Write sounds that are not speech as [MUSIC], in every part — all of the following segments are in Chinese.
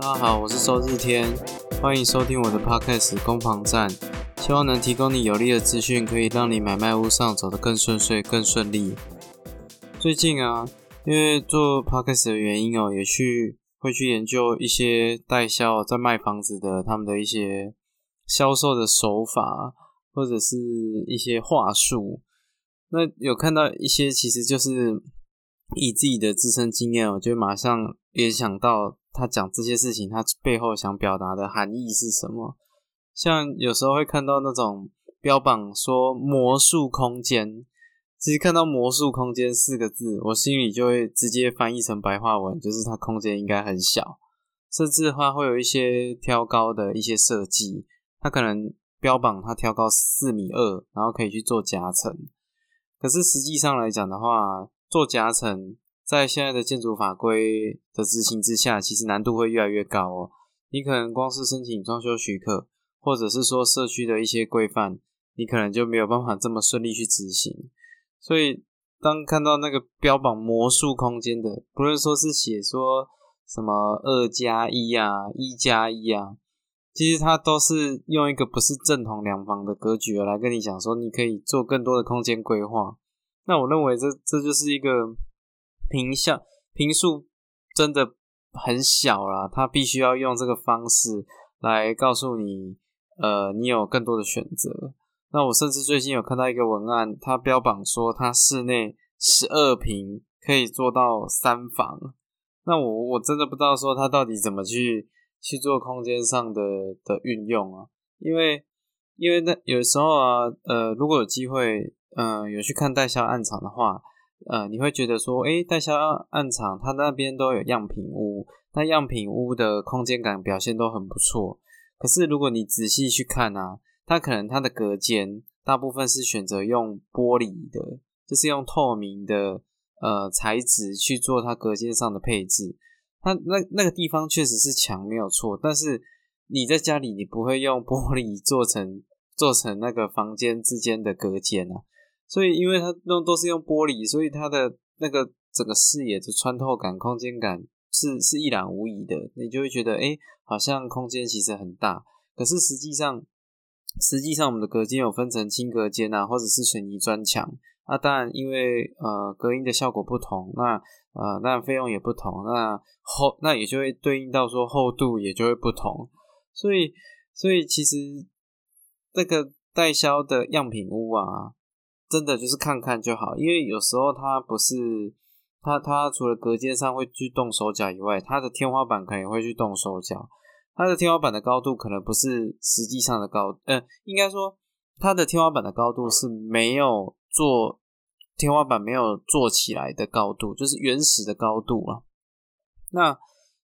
大家好，我是周日天，欢迎收听我的 podcast 攻防战，希望能提供你有力的资讯，可以让你买卖屋上走得更顺遂、更顺利。最近啊，因为做 podcast 的原因哦，也去会去研究一些代销在卖房子的他们的一些销售的手法，或者是一些话术。那有看到一些，其实就是以自己的自身经验，我就马上联想到他讲这些事情，他背后想表达的含义是什么。像有时候会看到那种标榜说魔术空间，其实看到魔术空间四个字，我心里就会直接翻译成白话文，就是它空间应该很小，甚至的话会有一些挑高的一些设计，它可能标榜它挑高四米二，然后可以去做夹层。可是实际上来讲的话，做夹层在现在的建筑法规的执行之下，其实难度会越来越高哦。你可能光是申请装修许可，或者是说社区的一些规范，你可能就没有办法这么顺利去执行。所以，当看到那个标榜魔术空间的，不论说是写说什么二加一啊、一加一啊。其实它都是用一个不是正统两房的格局来跟你讲说，你可以做更多的空间规划。那我认为这这就是一个平效平数真的很小啦，它必须要用这个方式来告诉你，呃，你有更多的选择。那我甚至最近有看到一个文案，它标榜说它室内十二平可以做到三房。那我我真的不知道说它到底怎么去。去做空间上的的运用啊，因为因为那有时候啊，呃，如果有机会，嗯，有去看代销暗场的话，呃，你会觉得说，诶，代销暗场它那边都有样品屋，那样品屋的空间感表现都很不错。可是如果你仔细去看啊，它可能它的隔间大部分是选择用玻璃的，就是用透明的呃材质去做它隔间上的配置。它那那个地方确实是墙没有错，但是你在家里你不会用玻璃做成做成那个房间之间的隔间啊，所以因为它用都是用玻璃，所以它的那个整个视野的穿透感、空间感是是一览无遗的，你就会觉得哎，好像空间其实很大，可是实际上实际上我们的隔间有分成轻隔间啊，或者是水泥砖墙。啊，当然因为呃隔音的效果不同，那。呃，那费用也不同，那厚那也就会对应到说厚度也就会不同，所以所以其实这个代销的样品屋啊，真的就是看看就好，因为有时候它不是它它除了隔间上会去动手脚以外，它的天花板可能也会去动手脚，它的天花板的高度可能不是实际上的高，呃，应该说它的天花板的高度是没有做。天花板没有做起来的高度，就是原始的高度啊。那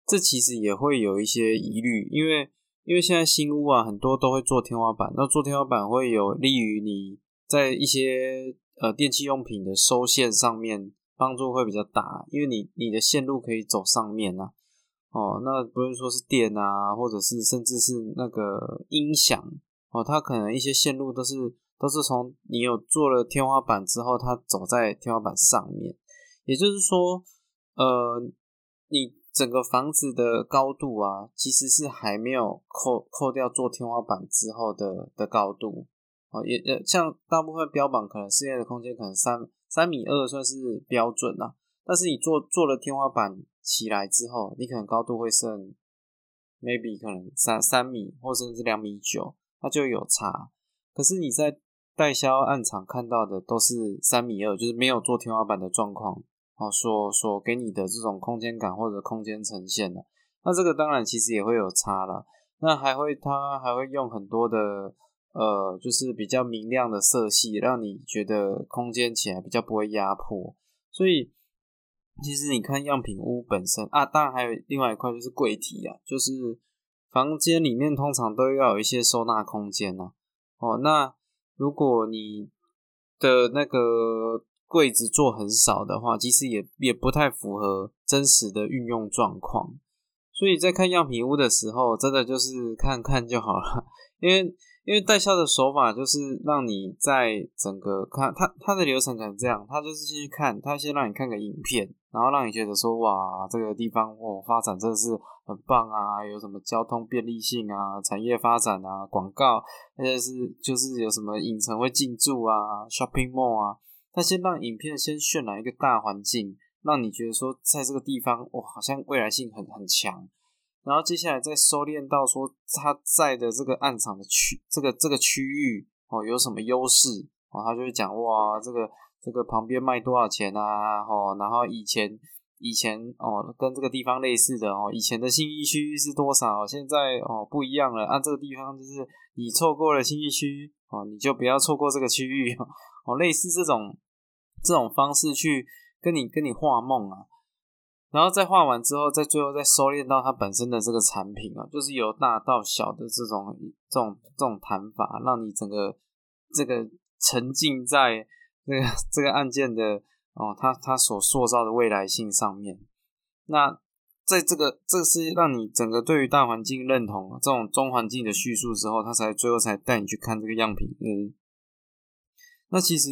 这其实也会有一些疑虑，因为因为现在新屋啊，很多都会做天花板。那做天花板会有利于你在一些呃电器用品的收线上面帮助会比较大，因为你你的线路可以走上面啊。哦，那不是说是电啊，或者是甚至是那个音响哦，它可能一些线路都是。都是从你有做了天花板之后，它走在天花板上面，也就是说，呃，你整个房子的高度啊，其实是还没有扣扣掉做天花板之后的的高度哦，也呃，像大部分标榜可能室内的空间可能三三米二算是标准啦，但是你做做了天花板起来之后，你可能高度会剩 maybe 可能三三米或甚至两米九，那就有差，可是你在代销暗场看到的都是三米二，就是没有做天花板的状况，哦，所所给你的这种空间感或者空间呈现的，那这个当然其实也会有差了。那还会它还会用很多的呃，就是比较明亮的色系，让你觉得空间起来比较不会压迫。所以其实你看样品屋本身啊，当然还有另外一块就是柜体啊，就是房间里面通常都要有一些收纳空间呐，哦，那。如果你的那个柜子做很少的话，其实也也不太符合真实的运用状况。所以在看样品屋的时候，真的就是看看就好了。[LAUGHS] 因为因为代销的手法就是让你在整个看它它的流程可能这样，它就是先去看，它先让你看个影片，然后让你觉得说哇这个地方哦发展真的是很棒啊，有什么交通便利性啊，产业发展啊，广告，而且是就是有什么影城会进驻啊，shopping mall 啊，它先让影片先渲染一个大环境，让你觉得说在这个地方哇好像未来性很很强。然后接下来再收敛到说他在的这个暗场的区，这个这个区域哦有什么优势哦，他就会讲哇这个这个旁边卖多少钱啊哦，然后以前以前哦跟这个地方类似的哦，以前的信义区是多少，现在哦不一样了，按这个地方就是你错过了信义区哦，你就不要错过这个区域哦，类似这种这种方式去跟你跟你画梦啊。然后再画完之后，再最后再收敛到它本身的这个产品啊，就是由大到小的这种这种这种谈法，让你整个这个沉浸在这个这个案件的哦，它它所塑造的未来性上面。那在这个这是让你整个对于大环境认同这种中环境的叙述之后，他才最后才带你去看这个样品屋。那其实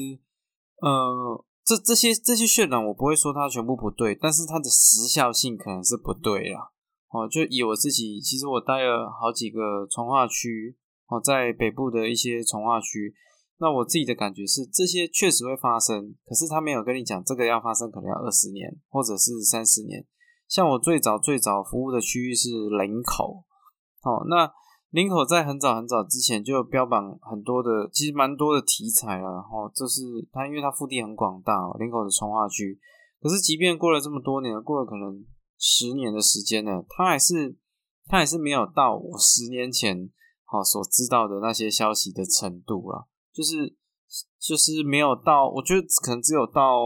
呃。这这些这些渲染，我不会说它全部不对，但是它的时效性可能是不对了。哦，就以我自己，其实我待了好几个从化区，哦，在北部的一些从化区，那我自己的感觉是，这些确实会发生，可是他没有跟你讲这个要发生，可能要二十年或者是三十年。像我最早最早服务的区域是林口，哦，那。林口在很早很早之前就标榜很多的，其实蛮多的题材了。然后，这是它，因为它腹地很广大，林口的从化区。可是，即便过了这么多年，过了可能十年的时间呢，它还是它还是没有到我十年前好所知道的那些消息的程度了。就是就是没有到，我觉得可能只有到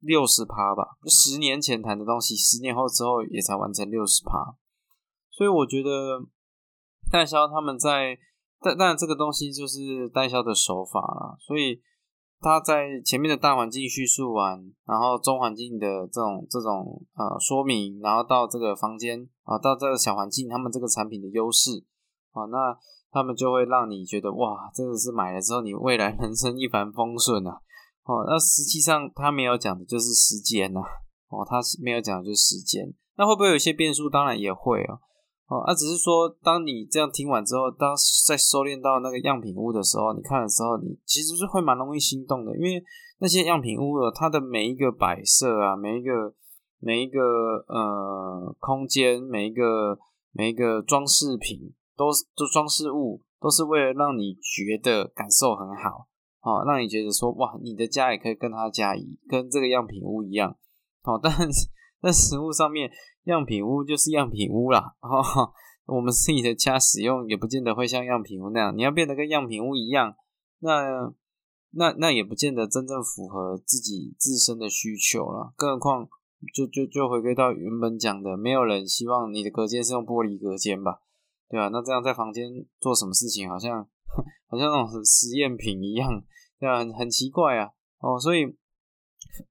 六十趴吧。十年前谈的东西，十年后之后也才完成六十趴。所以我觉得。代销他们在，但但这个东西就是代销的手法啦，所以他在前面的大环境叙述完，然后中环境的这种这种呃说明，然后到这个房间啊，到这个小环境，他们这个产品的优势啊，那他们就会让你觉得哇，真的是买了之后你未来人生一帆风顺啊，哦，那实际上他没有讲的就是时间呐，哦，他是没有讲的就是时间，那会不会有一些变数？当然也会哦。哦，那只是说，当你这样听完之后，当在收敛到那个样品屋的时候，你看的时候，你其实是会蛮容易心动的，因为那些样品屋的它的每一个摆设啊，每一个每一个呃空间，每一个每一个装饰品，都都装饰物，都是为了让你觉得感受很好，哦，让你觉得说哇，你的家也可以跟他家一跟这个样品屋一样，哦，但是在实物上面。样品屋就是样品屋啦，哦，[LAUGHS] 我们自己的家使用也不见得会像样品屋那样。你要变得跟样品屋一样，那那那也不见得真正符合自己自身的需求了。更何况，就就就回归到原本讲的，没有人希望你的隔间是用玻璃隔间吧？对吧？那这样在房间做什么事情，好像好像那种实验品一样，对吧？很很奇怪啊。哦，所以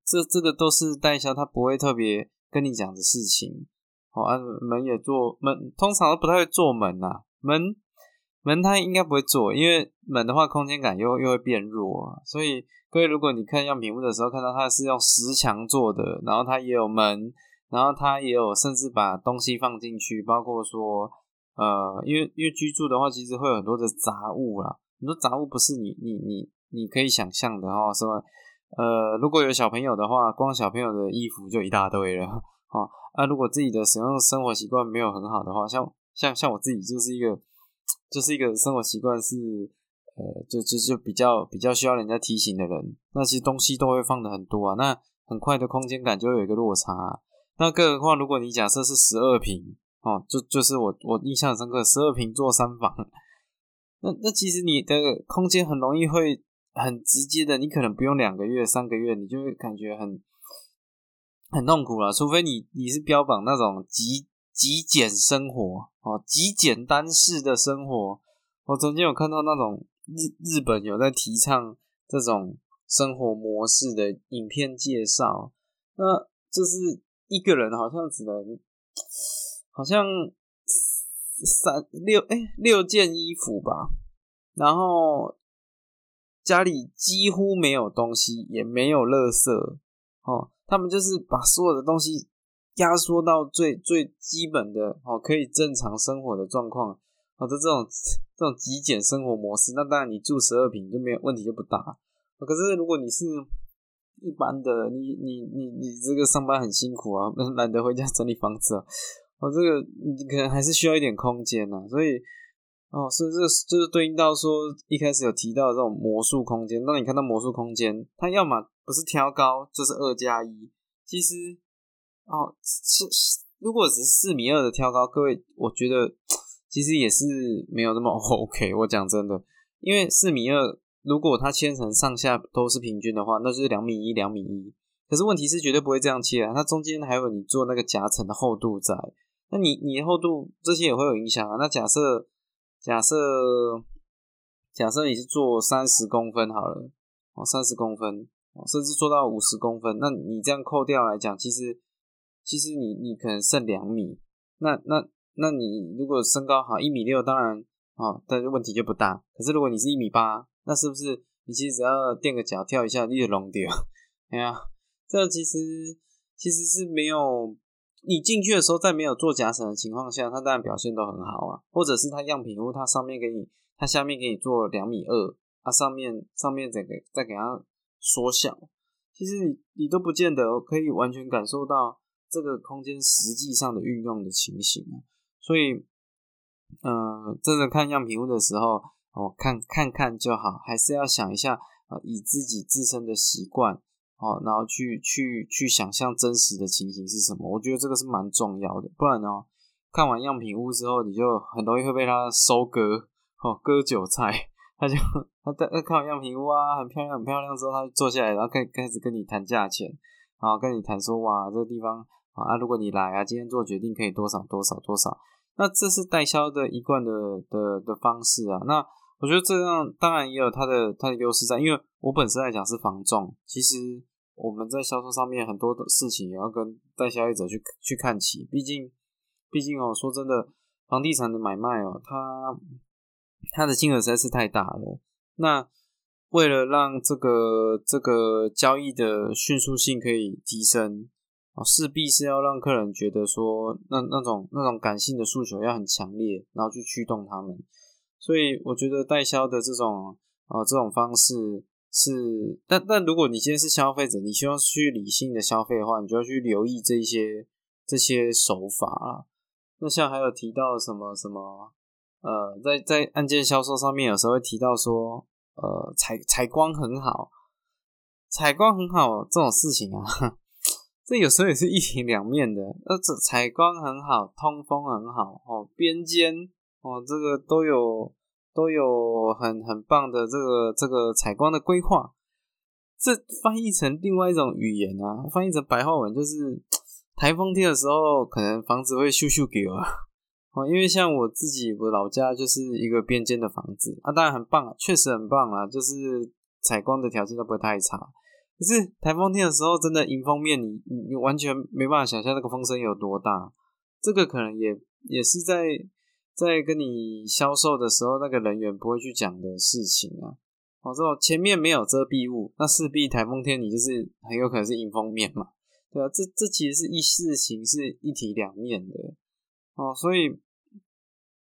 这这个都是代销，他不会特别。跟你讲的事情，哦，啊，门也做门，通常都不太会做门呐。门门它应该不会做，因为门的话空间感又又会变弱。啊所以各位，如果你看样品屋的时候，看到它是用石墙做的，然后它也有门，然后它也有甚至把东西放进去，包括说，呃，因为因为居住的话，其实会有很多的杂物啦，很多杂物不是你你你你可以想象的哦，什么？呃，如果有小朋友的话，光小朋友的衣服就一大堆了，[LAUGHS] 哦。那如果自己的使用生活习惯没有很好的话，像像像我自己就是一个，就是一个生活习惯是，呃，就就就比较比较需要人家提醒的人，那其实东西都会放的很多啊，那很快的空间感就会有一个落差。那更何况如果你假设是十二平，哦，就就是我我印象深刻，十二平做三房，[LAUGHS] 那那其实你的空间很容易会。很直接的，你可能不用两个月、三个月，你就会感觉很很痛苦了。除非你你是标榜那种极极简生活哦，极简单式的生活。我曾经有看到那种日日本有在提倡这种生活模式的影片介绍，那就是一个人好像只能好像三六哎六件衣服吧。然后家里几乎没有东西，也没有垃圾哦。他们就是把所有的东西压缩到最最基本的哦，可以正常生活的状况，好的这种这种极简生活模式。那当然，你住十二平就没有问题，就不大。可是如果你是一般的，你你你你这个上班很辛苦啊，[LAUGHS] 懒得回家整理房子啊，哦，这个你可能还是需要一点空间呐。所以哦，是这就是对应到说一开始有提到这种魔术空间。当你看到魔术空间，它要么不是挑高，就是二加一。其实哦，是如果只是四米二的挑高，各位，我觉得其实也是没有那么 [LAUGHS] OK。我讲真的，因为四米二。如果它切成上下都是平均的话，那就是两米一，两米一。可是问题是绝对不会这样切啊，它中间还有你做那个夹层的厚度在，那你你厚度这些也会有影响啊。那假设假设假设你是做三十公分好了，哦，三十公分，甚至做到五十公分，那你这样扣掉来讲，其实其实你你可能剩两米。那那那你如果身高好一米六，当然啊，但问题就不大。可是如果你是一米八，那是不是你其实只要垫个脚跳一下，你就弄掉？[LAUGHS] 哎呀，这其实其实是没有你进去的时候，在没有做夹层的情况下，它当然表现都很好啊。或者是它样品屋，它上面给你，它下面给你做两米二，它上面上面再给再给它缩小，其实你你都不见得可以完全感受到这个空间实际上的运用的情形啊。所以，呃，真的看样品屋的时候。哦，看看看就好，还是要想一下啊，以自己自身的习惯哦，然后去去去想象真实的情形是什么。我觉得这个是蛮重要的，不然呢，看完样品屋之后，你就很容易会被他收割哦，割韭菜。他就他他看完样品屋啊，很漂亮很漂亮之后，他就坐下来，然后开开始跟你谈价钱，然后跟你谈说哇，这个地方啊，如果你来啊，今天做决定可以多少多少多少。那这是代销的一贯的的的方式啊，那。我觉得这样当然也有它的它的优势在，因为我本身来讲是房仲，其实我们在销售上面很多的事情也要跟代销业者去去看齐，毕竟毕竟哦，说真的，房地产的买卖哦，它它的金额实在是太大了。那为了让这个这个交易的迅速性可以提升哦，势必是要让客人觉得说那那种那种感性的诉求要很强烈，然后去驱动他们。所以我觉得代销的这种啊这种方式是，但但如果你今天是消费者，你希望去理性的消费的话，你就要去留意这些这些手法啊。那像还有提到什么什么呃，在在案件销售上面，有时候会提到说呃采采光很好，采光很好这种事情啊，[LAUGHS] 这有时候也是一体两面的。呃，这采光很好，通风很好哦，边间。哦，这个都有都有很很棒的这个这个采光的规划，这翻译成另外一种语言啊，翻译成白话文就是台风天的时候，可能房子会咻咻给啊。哦，因为像我自己我老家就是一个边间的房子啊，当然很棒，确实很棒啊，就是采光的条件都不会太差。可是台风天的时候，真的迎风面，你你完全没办法想象那个风声有多大。这个可能也也是在。在跟你销售的时候，那个人员不会去讲的事情啊。哦，这种前面没有遮蔽物，那势必台风天你就是很有可能是迎风面嘛，对啊，这这其实是一事情是一体两面的哦，所以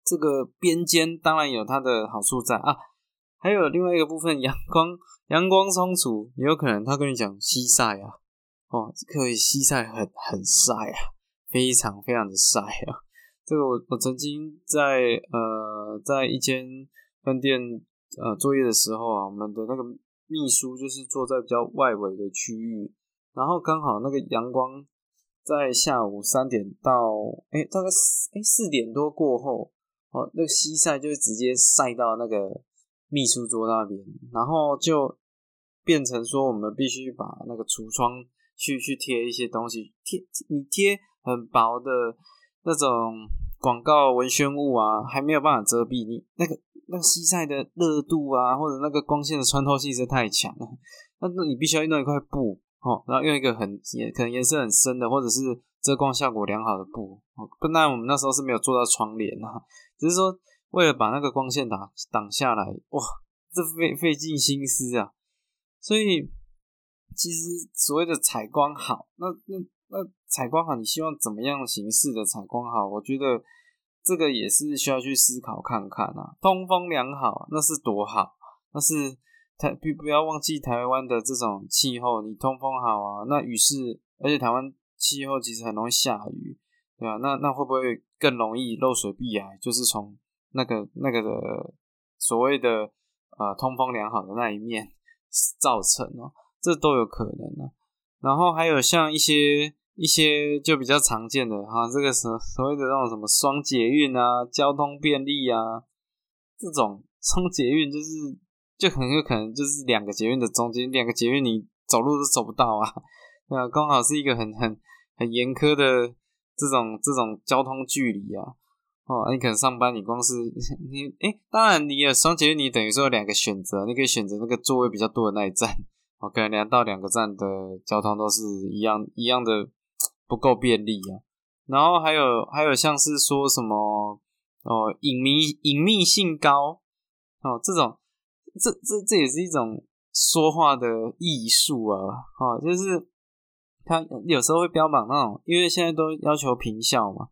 这个边间当然有它的好处在啊。还有另外一个部分，阳光阳光充足，也有可能他跟你讲西晒啊，哦，可以西晒很很晒啊，非常非常的晒啊。这个我我曾经在呃在一间饭店呃作业的时候啊，我们的那个秘书就是坐在比较外围的区域，然后刚好那个阳光在下午三点到哎大概四哎四点多过后哦，那个西晒就直接晒到那个秘书桌那边，然后就变成说我们必须把那个橱窗去去贴一些东西，贴你贴很薄的。那种广告文宣物啊，还没有办法遮蔽你那个那个西晒的热度啊，或者那个光线的穿透性是太强了。那那你必须要用一块布哦，然后用一个很颜可能颜色很深的，或者是遮光效果良好的布哦。不然我们那时候是没有做到窗帘啊，只是说为了把那个光线挡挡下来，哇，这费费尽心思啊！所以其实所谓的采光好，那那那采光好，你希望怎么样形式的采光好？我觉得这个也是需要去思考看看啊。通风良好，那是多好，那是。台不不要忘记台湾的这种气候，你通风好啊，那雨是，而且台湾气候其实很容易下雨，对吧？那那会不会更容易漏水避癌？就是从那个那个的所谓的呃通风良好的那一面 [LAUGHS] 造成哦，这都有可能啊。然后还有像一些一些就比较常见的哈，这个所所谓的那种什么双捷运啊，交通便利啊，这种双捷运就是。就很有可能就是两个捷运的中间，两个捷运你走路都走不到啊，[LAUGHS] 对啊，刚好是一个很很很严苛的这种这种交通距离啊，哦，你可能上班你光是你哎，当然你有双捷运，你等于说有两个选择，你可以选择那个座位比较多的那一站，哦，可能两到两个站的交通都是一样一样的不够便利啊，然后还有还有像是说什么哦隐秘隐秘性高哦这种。这这这也是一种说话的艺术啊，哦，就是他有时候会标榜那种，因为现在都要求平效嘛，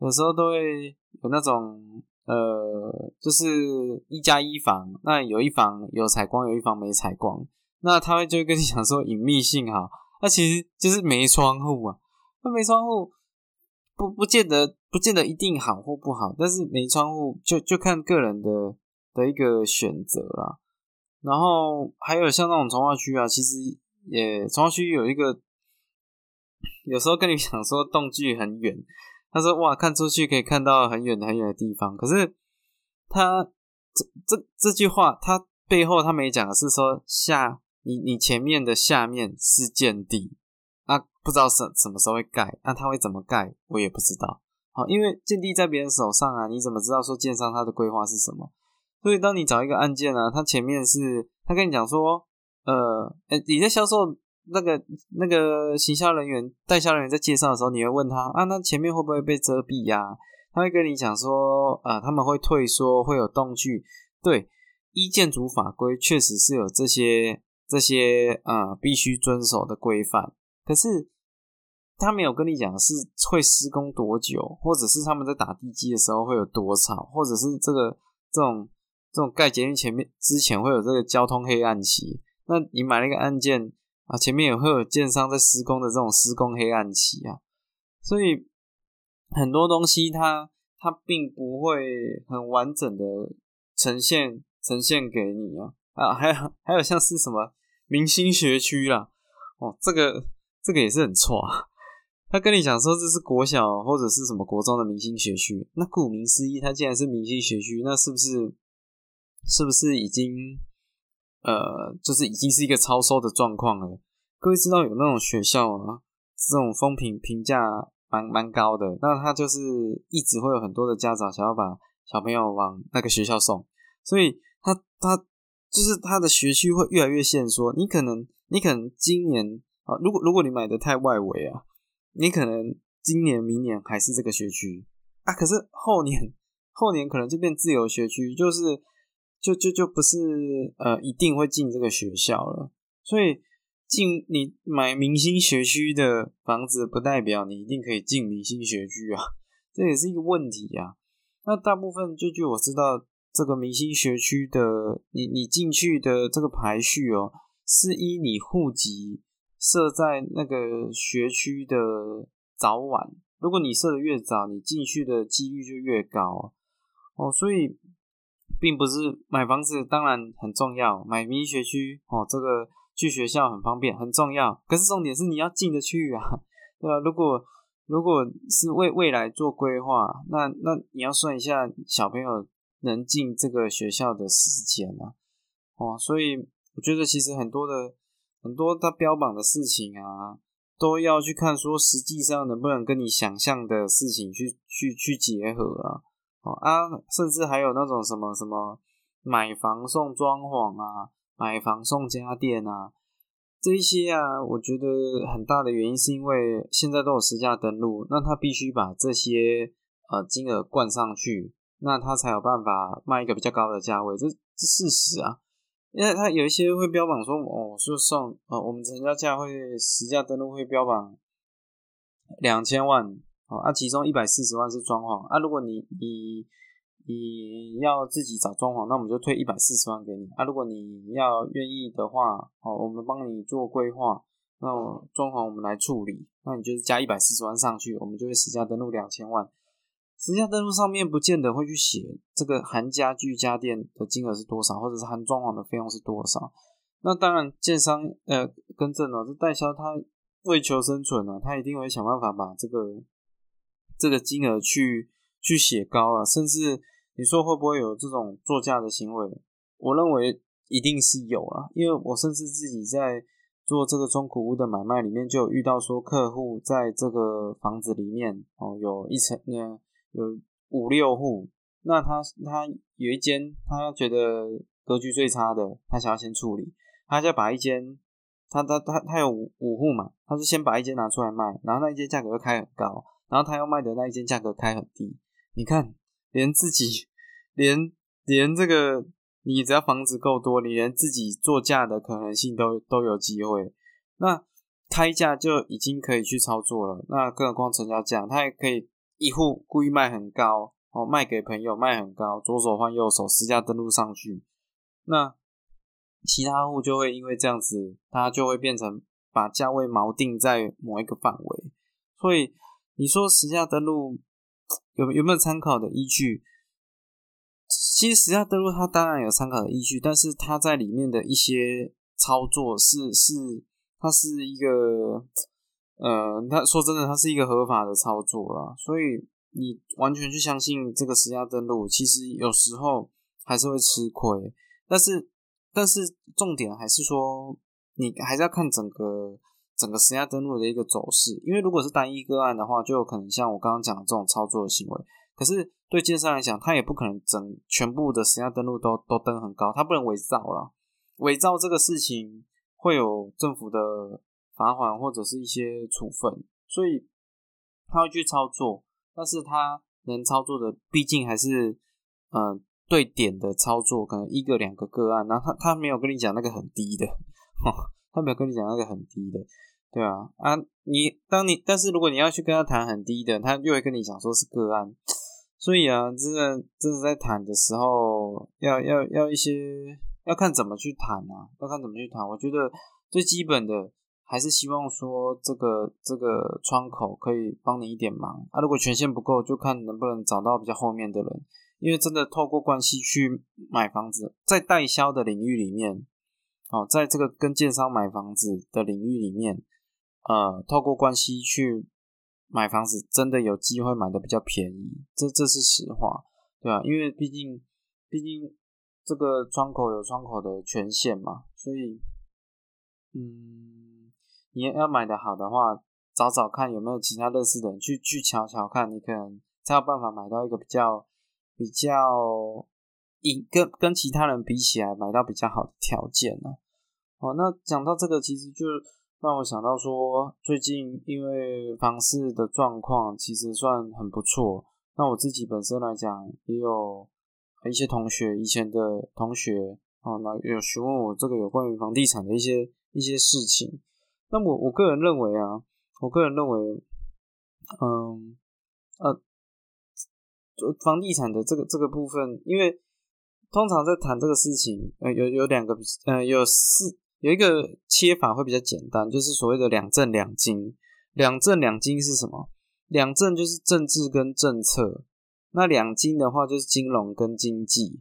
有时候都会有那种呃，就是一加一房，那有一房有采光，有一房没采光，那他会就会跟你讲说隐秘性好，那其实就是没窗户啊，那没窗户不不见得不见得一定好或不好，但是没窗户就就看个人的。的一个选择啦，然后还有像那种从化区啊，其实也从化区有一个，有时候跟你讲说动距很远，他说哇看出去可以看到很远很远的地方，可是他这这这句话他背后他没讲是说下你你前面的下面是见地，那不知道什什么时候会盖，那他会怎么盖我也不知道，好，因为建地在别人手上啊，你怎么知道说建商他的规划是什么？所以，当你找一个案件啊，他前面是他跟你讲说，呃，你在销售那个那个行销人员、代销人员在介绍的时候，你会问他啊，那前面会不会被遮蔽呀？他会跟你讲说，啊，他们会退缩，会有动距。对，依建筑法规确实是有这些这些啊必须遵守的规范，可是他没有跟你讲是会施工多久，或者是他们在打地基的时候会有多吵，或者是这个这种。这种盖捷运前面之前会有这个交通黑暗期，那你买了一个案件啊，前面也会有建商在施工的这种施工黑暗期啊，所以很多东西它它并不会很完整的呈现呈现给你啊啊，还有还有像是什么明星学区啦，哦，这个这个也是很错啊，他跟你讲说这是国小或者是什么国中的明星学区，那顾名思义，它既然是明星学区，那是不是？是不是已经呃，就是已经是一个超收的状况了？各位知道有那种学校啊，这种风评评价蛮蛮高的，那他就是一直会有很多的家长想要把小朋友往那个学校送，所以他他就是他的学区会越来越限缩。你可能你可能今年啊，如果如果你买的太外围啊，你可能今年明年还是这个学区啊，可是后年后年可能就变自由学区，就是。就就就不是呃一定会进这个学校了，所以进你买明星学区的房子，不代表你一定可以进明星学区啊，这也是一个问题呀。那大部分就据我知道，这个明星学区的你你进去的这个排序哦，是依你户籍设在那个学区的早晚，如果你设的越早，你进去的几率就越高哦，所以。并不是买房子当然很重要，买民学区哦，这个去学校很方便，很重要。可是重点是你要进得去啊，对吧？如果如果是为未来做规划，那那你要算一下小朋友能进这个学校的时间啊，哦，所以我觉得其实很多的很多他标榜的事情啊，都要去看说实际上能不能跟你想象的事情去去去结合啊。啊，甚至还有那种什么什么买房送装潢啊，买房送家电啊，这一些啊，我觉得很大的原因是因为现在都有实价登录，那他必须把这些呃金额灌上去，那那他才有办法卖一个比较高的价位，这这事实啊。因为他有一些会标榜说，哦，就送哦，我们成交价会实价登录会标榜两千万哦，啊，其中一百四十万是装潢啊，如果你你你要自己找装潢，那我们就退一百四十万给你啊，如果你要愿意的话，哦，我们帮你做规划，那装潢我们来处理，那你就是加一百四十万上去，我们就会实价登录两千万。实价登录上面不见得会去写这个含家具家电的金额是多少，或者是含装潢的费用是多少。那当然，建商呃更正了，这代销他为求生存呢，他一定会想办法把这个这个金额去去写高了。甚至你说会不会有这种作价的行为？我认为一定是有啊，因为我甚至自己在做这个中古屋的买卖里面，就有遇到说客户在这个房子里面哦有一层呢。有五六户，那他他有一间，他觉得格局最差的，他想要先处理，他就把一间，他他他他有五五户嘛，他是先把一间拿出来卖，然后那一间价格又开很高，然后他要卖的那一间价格开很低，你看，连自己连连这个，你只要房子够多，你连自己做价的可能性都都有机会，那开价就已经可以去操作了，那更何况成交价，他也可以。一户故意卖很高哦，卖给朋友卖很高，左手换右手，私家登录上去，那其他户就会因为这样子，它就会变成把价位锚定在某一个范围。所以你说实价登录有有没有参考的依据？其实实价登录它当然有参考的依据，但是它在里面的一些操作是是它是一个。呃，他说真的，它是一个合法的操作啦，所以你完全去相信这个实价登录，其实有时候还是会吃亏。但是，但是重点还是说，你还是要看整个整个实价登录的一个走势，因为如果是单一个案的话，就有可能像我刚刚讲的这种操作的行为。可是对建商来讲，他也不可能整全部的实价登录都都登很高，他不能伪造了。伪造这个事情会有政府的。罚款或者是一些处分，所以他会去操作，但是他能操作的毕竟还是嗯对点的操作，可能一个两个个案，然后他他没有跟你讲那个很低的，他没有跟你讲那个很低的，对啊啊你当你但是如果你要去跟他谈很低的，他又会跟你讲说是个案，所以啊真的真的在谈的时候要要要一些要看怎么去谈啊，要看怎么去谈，我觉得最基本的。还是希望说这个这个窗口可以帮你一点忙啊！如果权限不够，就看能不能找到比较后面的人。因为真的透过关系去买房子，在代销的领域里面，哦，在这个跟建商买房子的领域里面，呃，透过关系去买房子，真的有机会买的比较便宜，这这是实话，对吧？因为毕竟毕竟这个窗口有窗口的权限嘛，所以，嗯。你要买的好的话，找找看有没有其他类似的人去去瞧瞧看，你可能才有办法买到一个比较比较以跟跟其他人比起来买到比较好的条件呢。哦，那讲到这个，其实就让我想到说，最近因为房市的状况其实算很不错，那我自己本身来讲，也有一些同学以前的同学哦，那有询问我这个有关于房地产的一些一些事情。那我我个人认为啊，我个人认为，嗯呃，房地产的这个这个部分，因为通常在谈这个事情，呃，有有两个，呃，有四有一个切法会比较简单，就是所谓的两政两金。两政两金是什么？两政就是政治跟政策，那两金的话就是金融跟经济。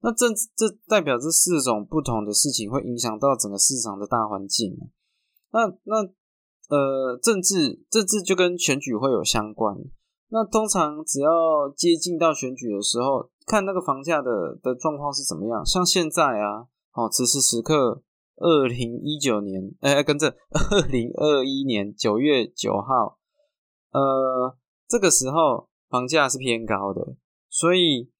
那政这代表这四种不同的事情会影响到整个市场的大环境。那那呃，政治政治就跟选举会有相关。那通常只要接近到选举的时候，看那个房价的的状况是怎么样。像现在啊，哦，此时此刻，二零一九年，哎，跟着二零二一年九月九号，呃，这个时候房价是偏高的。所以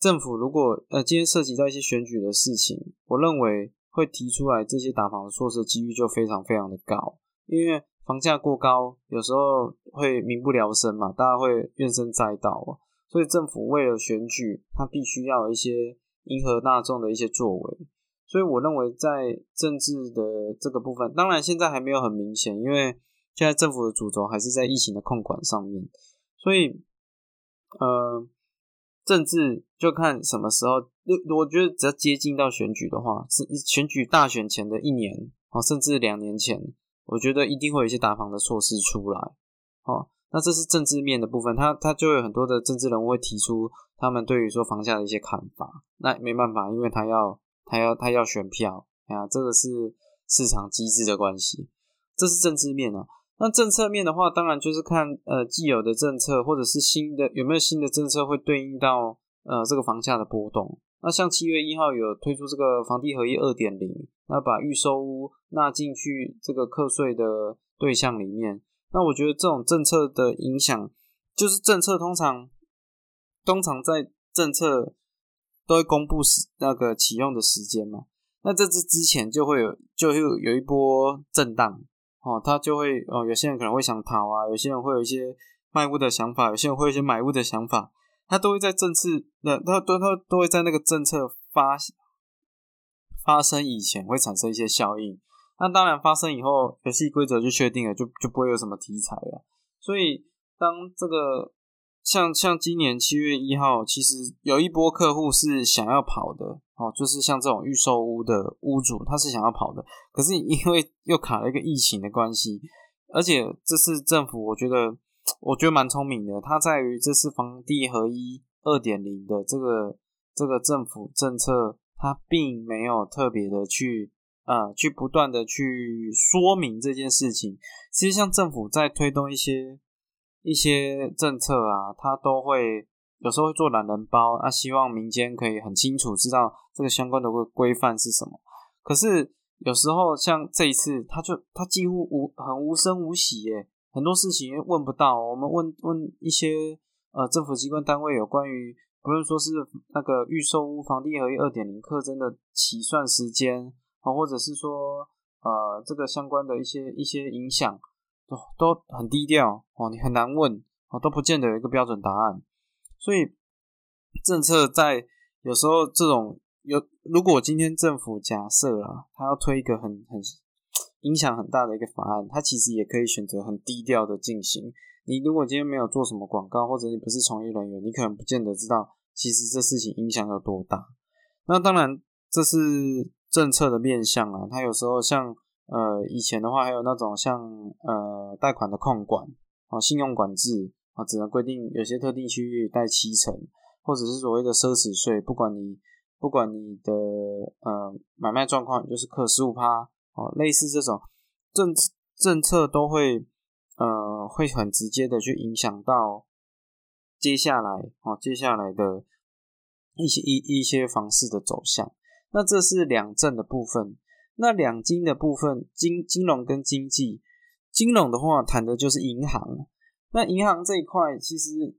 政府如果呃今天涉及到一些选举的事情，我认为。会提出来这些打房的措施，几率就非常非常的高，因为房价过高，有时候会民不聊生嘛，大家会怨声载道，所以政府为了选举，它必须要有一些迎合大众的一些作为。所以我认为在政治的这个部分，当然现在还没有很明显，因为现在政府的主轴还是在疫情的控管上面。所以，呃，政治就看什么时候。我觉得只要接近到选举的话，是选举大选前的一年啊，甚至两年前，我觉得一定会有一些打房的措施出来。哦，那这是政治面的部分，他他就有很多的政治人物会提出他们对于说房价的一些看法。那没办法，因为他要。他要他要选票，啊，这个是市场机制的关系，这是政治面啊。那政策面的话，当然就是看呃既有的政策，或者是新的有没有新的政策会对应到呃这个房价的波动。那像七月一号有推出这个房地合一二点零，那把预售屋纳进去这个课税的对象里面。那我觉得这种政策的影响，就是政策通常通常在政策。都会公布时那个启用的时间嘛？那这之之前就会有，就会有一波震荡哦，他就会哦，有些人可能会想逃啊，有些人会有一些卖屋的想法，有些人会有一些买屋的想法，他都会在政策那他都他都会在那个政策发发生以前会产生一些效应。那当然发生以后，游戏规则就确定了，就就不会有什么题材了。所以当这个。像像今年七月一号，其实有一波客户是想要跑的哦，就是像这种预售屋的屋主，他是想要跑的，可是因为又卡了一个疫情的关系，而且这次政府，我觉得我觉得蛮聪明的，它在于这次房地合一二点零的这个这个政府政策，它并没有特别的去啊去不断的去说明这件事情。其实像政府在推动一些。一些政策啊，他都会有时候会做懒人包，啊，希望民间可以很清楚知道这个相关的规规范是什么。可是有时候像这一次，他就他几乎无很无声无息耶，很多事情问不到。我们问问一些呃政府机关单位有关于，不论说是那个预售屋房地合一二点零课征的起算时间啊，或者是说呃这个相关的一些一些影响。都都很低调哦，你很难问哦，都不见得有一个标准答案。所以政策在有时候这种有，如果今天政府假设啊，他要推一个很很影响很大的一个法案，它其实也可以选择很低调的进行。你如果今天没有做什么广告，或者你不是从业人员，你可能不见得知道其实这事情影响有多大。那当然这是政策的面向啊，它有时候像。呃，以前的话还有那种像呃贷款的控管啊，信用管制啊，只能规定有些特定区域贷七成，或者是所谓的奢侈税，不管你不管你的呃买卖状况，就是克十五趴哦，类似这种政政策都会呃会很直接的去影响到接下来哦接下来的一些一一些房市的走向。那这是两证的部分。那两金的部分，金金融跟经济，金融的话谈的就是银行。那银行这一块，其实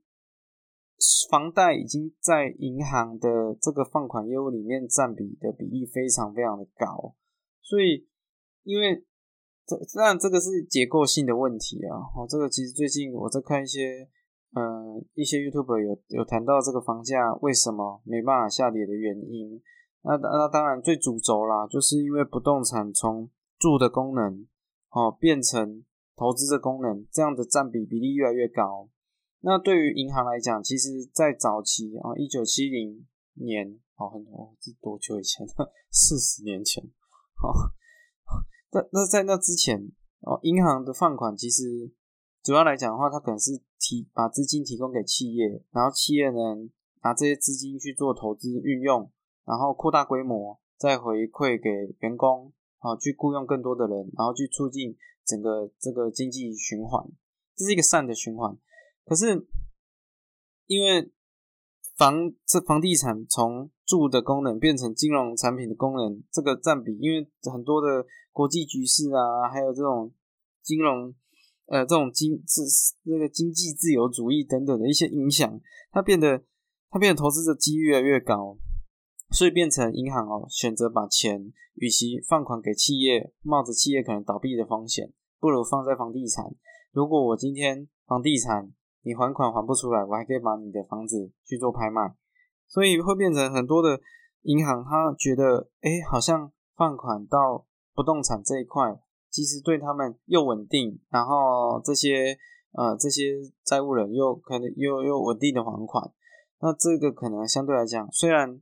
房贷已经在银行的这个放款业务里面占比的比例非常非常的高。所以，因为这当然这个是结构性的问题啊。哦，这个其实最近我在看一些，呃，一些 YouTube 有有谈到这个房价为什么没办法下跌的原因。那那当然最主轴啦，就是因为不动产从住的功能哦变成投资的功能，这样的占比比例越来越高。那对于银行来讲，其实在早期啊，一九七零年哦，很多这多久以前？[LAUGHS] 四十年前哦。[LAUGHS] 那那在那之前哦，银行的放款其实主要来讲的话，它可能是提把资金提供给企业，然后企业呢拿这些资金去做投资运用。然后扩大规模，再回馈给员工，啊，去雇佣更多的人，然后去促进整个这个经济循环，这是一个善的循环。可是，因为房这房地产从住的功能变成金融产品的功能，这个占比，因为很多的国际局势啊，还有这种金融，呃，这种经自那个经济自由主义等等的一些影响，它变得它变得投资的几率越来越高。所以变成银行哦，选择把钱与其放款给企业，冒着企业可能倒闭的风险，不如放在房地产。如果我今天房地产你还款还不出来，我还可以把你的房子去做拍卖，所以会变成很多的银行，他觉得，哎，好像放款到不动产这一块，其实对他们又稳定，然后这些呃这些债务人又可能又又稳定的还款，那这个可能相对来讲，虽然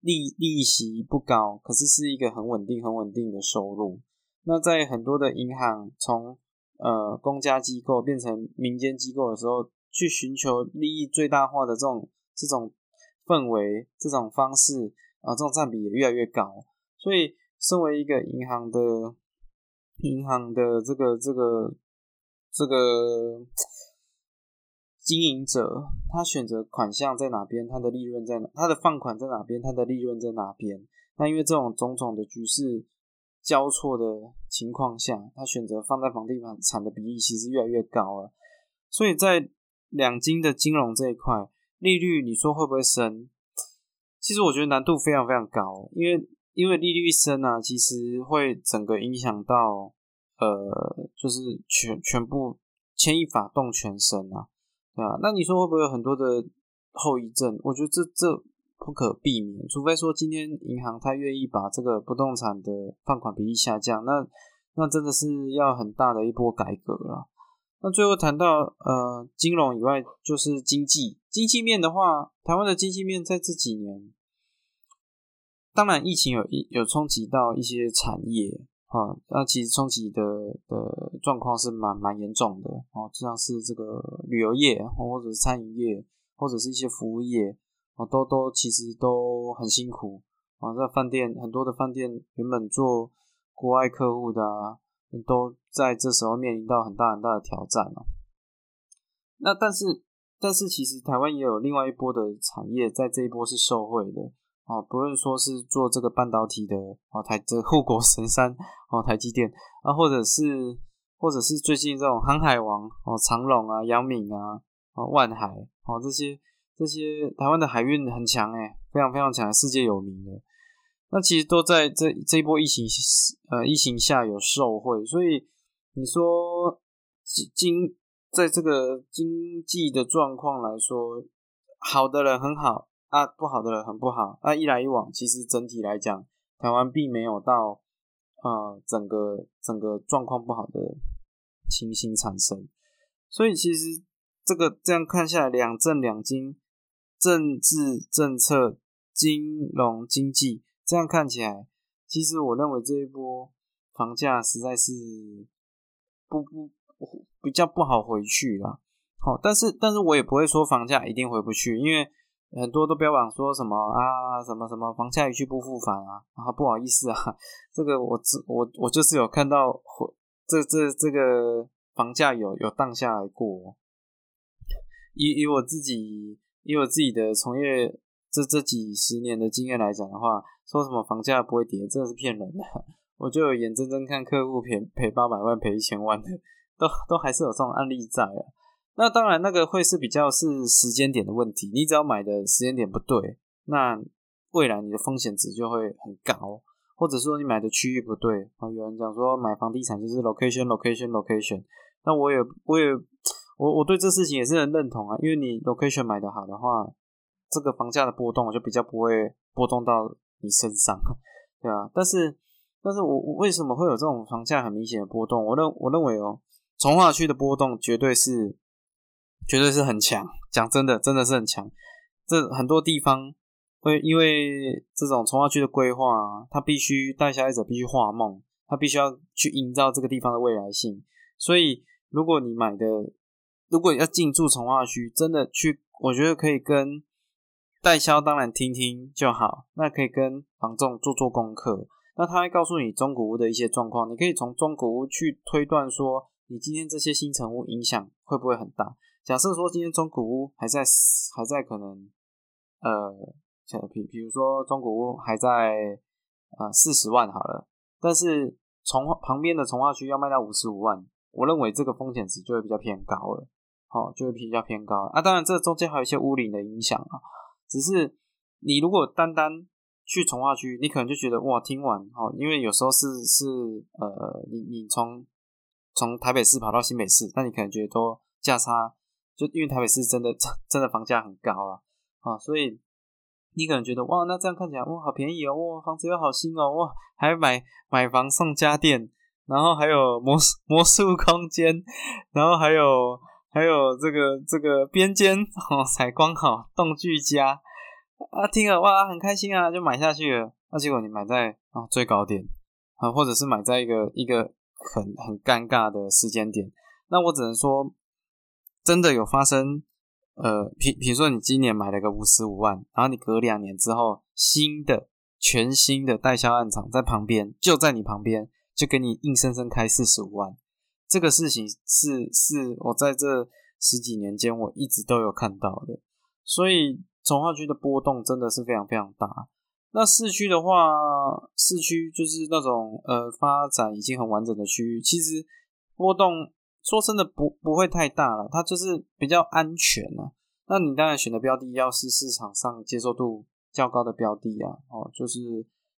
利利息不高，可是是一个很稳定很稳定的收入。那在很多的银行从呃，公家机构变成民间机构的时候，去寻求利益最大化的这种这种氛围、这种方式啊，这种占比也越来越高。所以，身为一个银行的银行的这个这个这个经营者，他选择款项在哪边，他的利润在哪，他的放款在哪边，他的利润在哪边。那因为这种种种的局势。交错的情况下，他选择放在房地产的比例其实越来越高了。所以在两金的金融这一块，利率你说会不会升？其实我觉得难度非常非常高，因为因为利率升啊，其实会整个影响到呃，就是全全部牵一发动全身啊，对啊？那你说会不会有很多的后遗症？我觉得这这。不可避免，除非说今天银行它愿意把这个不动产的放款比例下降，那那真的是要很大的一波改革了。那最后谈到呃金融以外，就是经济经济面的话，台湾的经济面在这几年，当然疫情有一有冲击到一些产业啊，那其实冲击的的状况是蛮蛮严重的哦，就像是这个旅游业或者是餐饮业或者是一些服务业哦。都都其实都很辛苦啊！在饭店很多的饭店原本做国外客户的，都在这时候面临到很大很大的挑战了。那但是但是其实台湾也有另外一波的产业，在这一波是受惠的啊！不论说是做这个半导体的啊，台这护国神山哦，台积电啊，或者是或者是最近这种航海王哦，长隆啊、阳明啊、哦万海哦这些。这些台湾的海运很强诶，非常非常强，世界有名的。那其实都在这这一波疫情呃疫情下有受惠，所以你说经在这个经济的状况来说，好的人很好啊，不好的人很不好。那一来一往，其实整体来讲，台湾并没有到呃整个整个状况不好的情形产生。所以其实这个这样看下来，两正两金。政治政策、金融经济，这样看起来，其实我认为这一波房价实在是不不比较不好回去了。好，但是但是我也不会说房价一定回不去，因为很多都标榜说什么啊什么什么房价一去不复返啊啊不好意思啊，[LAUGHS] 这个我只我我就是有看到这这这个房价有有荡下来过，以以我自己。以我自己的从业这这几十年的经验来讲的话，说什么房价不会跌，真的是骗人的。[LAUGHS] 我就有眼睁睁看客户赔赔八百万、赔一千万的，都都还是有这种案例在啊。那当然，那个会是比较是时间点的问题。你只要买的时间点不对，那未来你的风险值就会很高，或者说你买的区域不对啊。有人讲说买房地产就是 location、location、location，那我也我也。我我对这事情也是很认同啊，因为你 location 买的好的话，这个房价的波动就比较不会波动到你身上，对啊。但是，但是我我为什么会有这种房价很明显的波动？我认我认为哦，从化区的波动绝对是绝对是很强，讲真的，真的是很强。这很多地方会因为这种从化区的规划，它必须带消费者必须画梦，他必须要去营造这个地方的未来性。所以，如果你买的如果要进驻从化区，真的去，我觉得可以跟代销当然听听就好。那可以跟房仲做做功课，那他会告诉你中古屋的一些状况，你可以从中古屋去推断说，你今天这些新成屋影响会不会很大？假设说今天中古屋还在还在可能，呃，比比如说中古屋还在呃四十万好了，但是从旁边的从化区要卖到五十五万，我认为这个风险值就会比较偏高了。哦，就会比较偏高了啊。当然，这中间还有一些屋龄的影响啊。只是你如果单单去从化区，你可能就觉得哇，听完哦，因为有时候是是呃，你你从从台北市跑到新北市，那你可能觉得都价差就因为台北市真的 [LAUGHS] 真的房价很高了啊，所以你可能觉得哇，那这样看起来哇好便宜哦，哇房子又好新哦，哇还买买房送家电，然后还有魔魔术空间，然后还有还有这个这个边间哦采光好，动具家啊，听了哇很开心啊，就买下去了。那结果你买在啊最高点啊，或者是买在一个一个很很尴尬的时间点，那我只能说。真的有发生，呃，比比如说你今年买了个五十五万，然后你隔两年之后，新的全新的代销案场在旁边，就在你旁边，就给你硬生生开四十五万，这个事情是是我在这十几年间我一直都有看到的，所以从化区的波动真的是非常非常大。那市区的话，市区就是那种呃发展已经很完整的区域，其实波动。说真的不不会太大了，它就是比较安全啊。那你当然选的标的要是市场上接受度较高的标的啊，哦，就是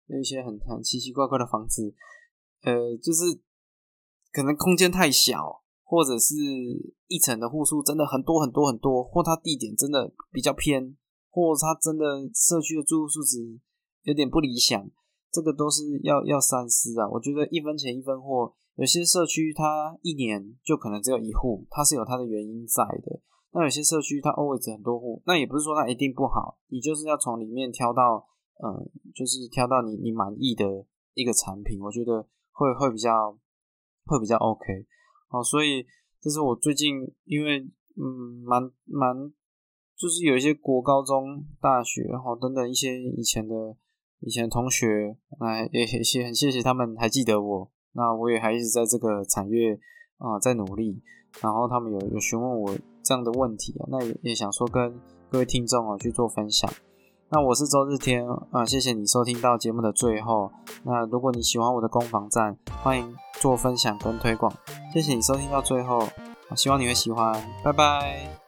有一些很很奇奇怪怪的房子，呃，就是可能空间太小，或者是一层的户数真的很多很多很多，或它地点真的比较偏，或它真的社区的住户素质有点不理想，这个都是要要三思啊。我觉得一分钱一分货。有些社区它一年就可能只有一户，它是有它的原因在的。那有些社区它 always 很多户，那也不是说它一定不好，你就是要从里面挑到，嗯，就是挑到你你满意的一个产品，我觉得会会比较会比较 OK。哦，所以这是我最近因为嗯蛮蛮就是有一些国高中大学然后等等一些以前的以前同学，哎也也很谢谢他们还记得我。那我也还一直在这个产业啊，在努力。然后他们有有询问我这样的问题啊，那也也想说跟各位听众啊去做分享。那我是周日天啊，谢谢你收听到节目的最后。那如果你喜欢我的攻防战，欢迎做分享跟推广。谢谢你收听到最后，希望你会喜欢，拜拜。